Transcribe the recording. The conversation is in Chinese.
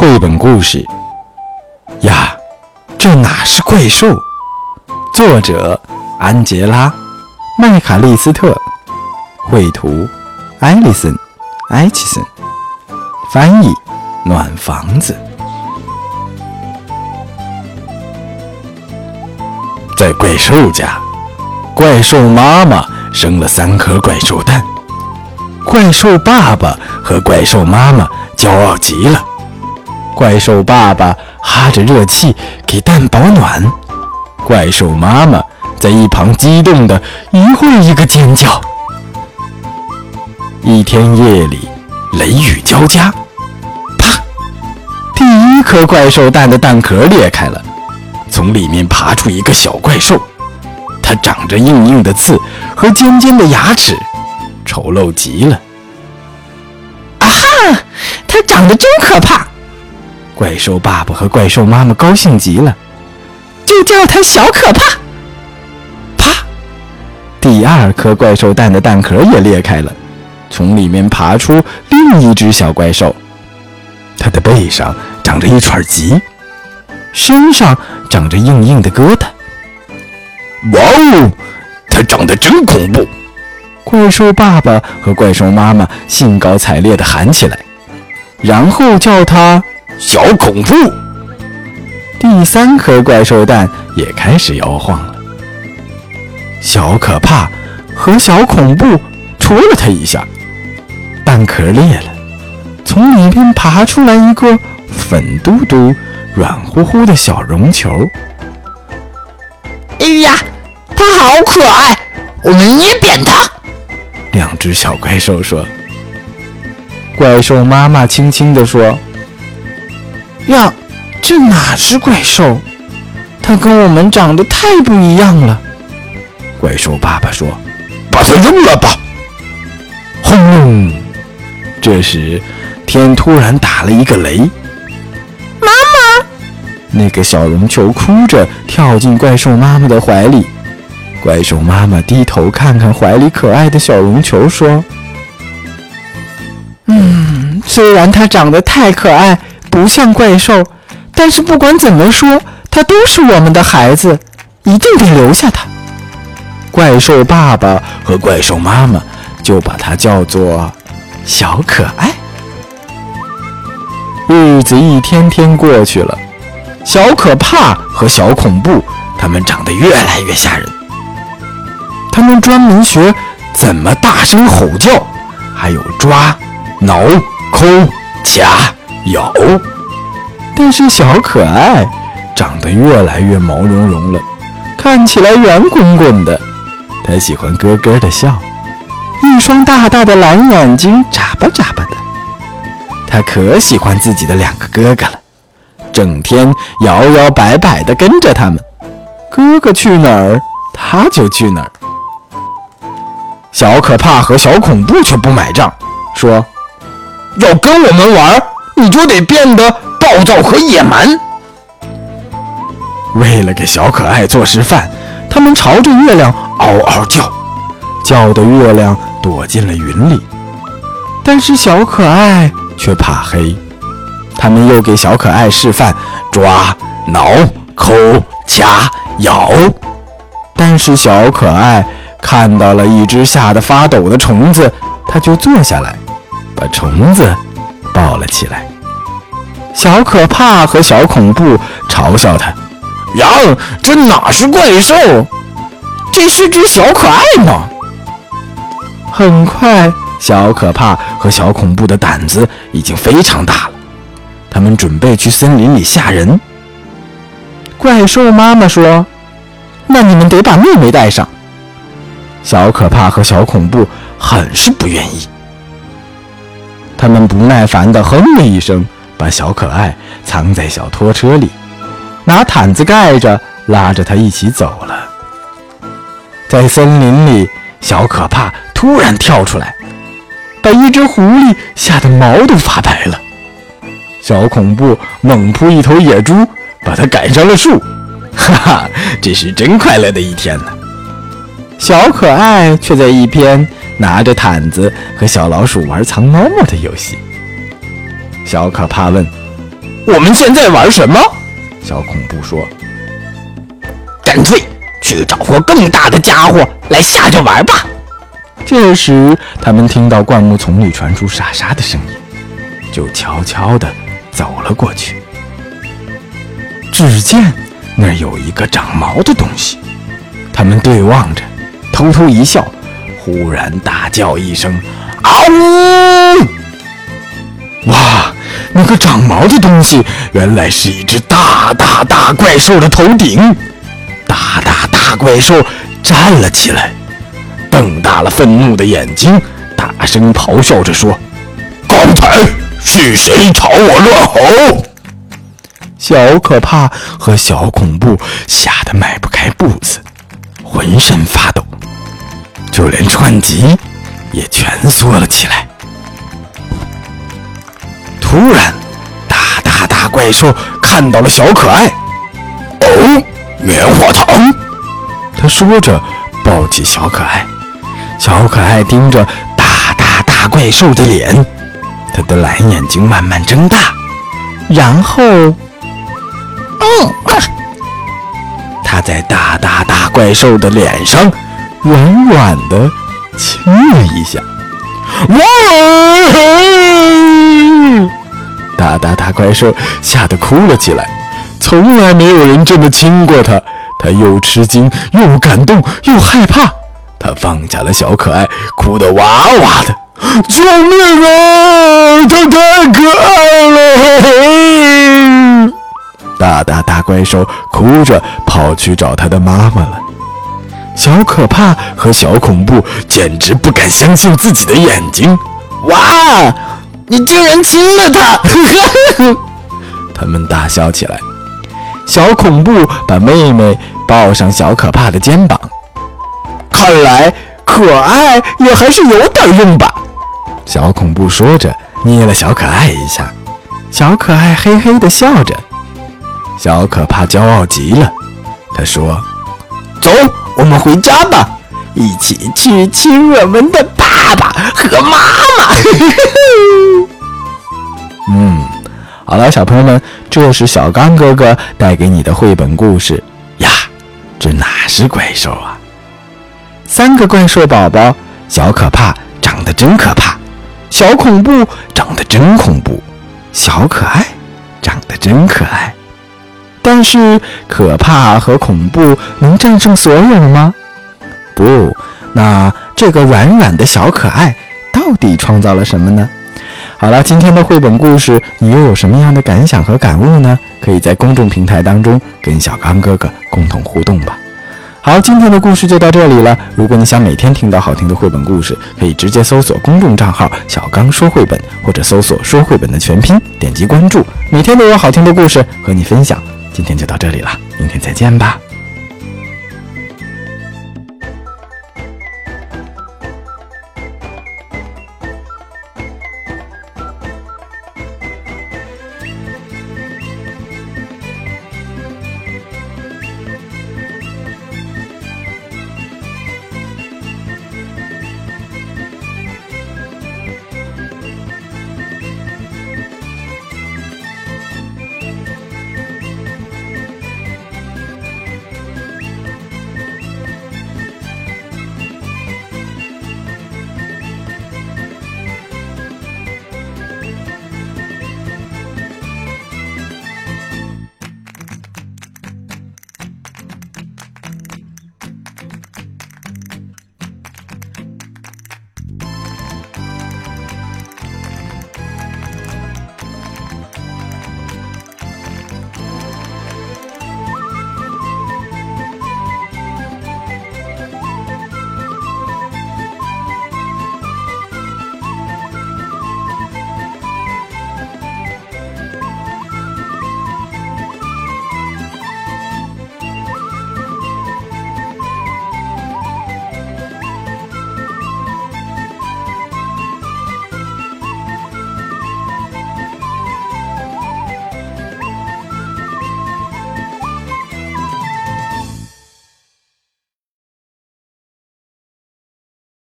绘本故事呀，这哪是怪兽？作者安杰拉·麦卡利斯特，绘图艾丽森·埃奇森，翻译暖房子。在怪兽家，怪兽妈妈生了三颗怪兽蛋。怪兽爸爸和怪兽妈妈骄傲极了。怪兽爸爸哈着热气给蛋保暖，怪兽妈妈在一旁激动的一会儿一个尖叫。一天夜里，雷雨交加，啪！第一颗怪兽蛋的蛋壳裂开了。从里面爬出一个小怪兽，它长着硬硬的刺和尖尖的牙齿，丑陋极了。啊哈！它长得真可怕！怪兽爸爸和怪兽妈妈高兴极了，就叫它小可怕。啪！第二颗怪兽蛋的蛋壳也裂开了，从里面爬出另一只小怪兽，它的背上长着一串棘。身上长着硬硬的疙瘩。哇哦，它长得真恐怖！怪兽爸爸和怪兽妈妈兴高采烈地喊起来，然后叫它小恐怖。第三颗怪兽蛋也开始摇晃了。小可怕和小恐怖戳了它一下，蛋壳裂了，从里面爬出来一个粉嘟嘟。软乎乎的小绒球，哎呀，它好可爱，我们捏扁它。两只小怪兽说。怪兽妈妈轻轻地说：“呀，这哪是怪兽？它跟我们长得太不一样了。”怪兽爸爸说：“把它扔了吧。”轰隆！这时，天突然打了一个雷。妈妈那个小绒球哭着跳进怪兽妈妈的怀里，怪兽妈妈低头看看怀里可爱的小绒球，说：“嗯，虽然它长得太可爱，不像怪兽，但是不管怎么说，它都是我们的孩子，一定得留下它。”怪兽爸爸和怪兽妈妈就把它叫做小可爱。日子一天天过去了。小可怕和小恐怖，他们长得越来越吓人。他们专门学怎么大声吼叫，还有抓、挠、抠、掐、有。但是小可爱长得越来越毛茸茸了，看起来圆滚滚的。他喜欢咯咯的笑，一双大大的蓝眼睛眨巴眨巴的。他可喜欢自己的两个哥哥了。整天摇摇摆摆地跟着他们，哥哥去哪儿，他就去哪儿。小可怕和小恐怖却不买账，说：“要跟我们玩，你就得变得暴躁和野蛮。”为了给小可爱做示范，他们朝着月亮嗷嗷叫，叫的月亮躲进了云里。但是小可爱却怕黑。他们又给小可爱示范抓、挠、抠、掐、咬，但是小可爱看到了一只吓得发抖的虫子，他就坐下来，把虫子抱了起来。小可怕和小恐怖嘲笑他：“呀，这哪是怪兽？这是只小可爱吗！”很快，小可怕和小恐怖的胆子已经非常大了。他们准备去森林里吓人。怪兽妈妈说：“那你们得把妹妹带上。”小可怕和小恐怖很是不愿意。他们不耐烦地哼了一声，把小可爱藏在小拖车里，拿毯子盖着，拉着他一起走了。在森林里，小可怕突然跳出来，把一只狐狸吓得毛都发白了。小恐怖猛扑一头野猪，把它赶上了树，哈哈，这是真快乐的一天呢。小可爱却在一边拿着毯子和小老鼠玩藏猫猫的游戏。小可怕问：“我们现在玩什么？小恐怖说：“干脆去找个更大的家伙来吓着玩吧。”这时，他们听到灌木丛里传出沙沙的声音，就悄悄地走了过去。只见那儿有一个长毛的东西，他们对望着，偷偷一笑，忽然大叫一声：“嗷呜！”哇，那个长毛的东西原来是一只大大大怪兽的头顶，大大大怪兽站了起来。瞪大了愤怒的眼睛，大声咆哮着说：“刚才是谁朝我乱吼？”小可怕和小恐怖吓得迈不开步子，浑身发抖，就连川吉也蜷缩了起来。突然，大大大怪兽看到了小可爱，哦，棉花糖！他说着，抱起小可爱。小可爱盯着大大大怪兽的脸，他的蓝眼睛慢慢睁大，然后，嗯，他在大大大怪兽的脸上软软的亲了一下。哇！大大大怪兽吓得哭了起来，从来没有人这么亲过他，他又吃惊又感动又害怕。他放下了小可爱，哭得哇哇的。救命啊！他太可爱了！大大大怪兽哭着跑去找他的妈妈了。小可怕和小恐怖简直不敢相信自己的眼睛。哇！你竟然亲了他！他们大笑起来。小恐怖把妹妹抱上小可怕的肩膀。看来可爱也还是有点用吧。小恐怖说着，捏了小可爱一下。小可爱嘿嘿地笑着。小可怕骄傲极了，他说：“走，我们回家吧，一起去亲我们的爸爸和妈妈。”嗯，好了，小朋友们，这是小刚哥哥带给你的绘本故事呀。这哪是怪兽啊？三个怪兽宝宝，小可怕长得真可怕，小恐怖长得真恐怖，小可爱长得真可爱。但是可怕和恐怖能战胜所有吗？不，那这个软软的小可爱到底创造了什么呢？好了，今天的绘本故事你又有什么样的感想和感悟呢？可以在公众平台当中跟小刚哥哥共同互动吧。好，今天的故事就到这里了。如果你想每天听到好听的绘本故事，可以直接搜索公众账号“小刚说绘本”或者搜索“说绘本”的全拼，点击关注，每天都有好听的故事和你分享。今天就到这里了，明天再见吧。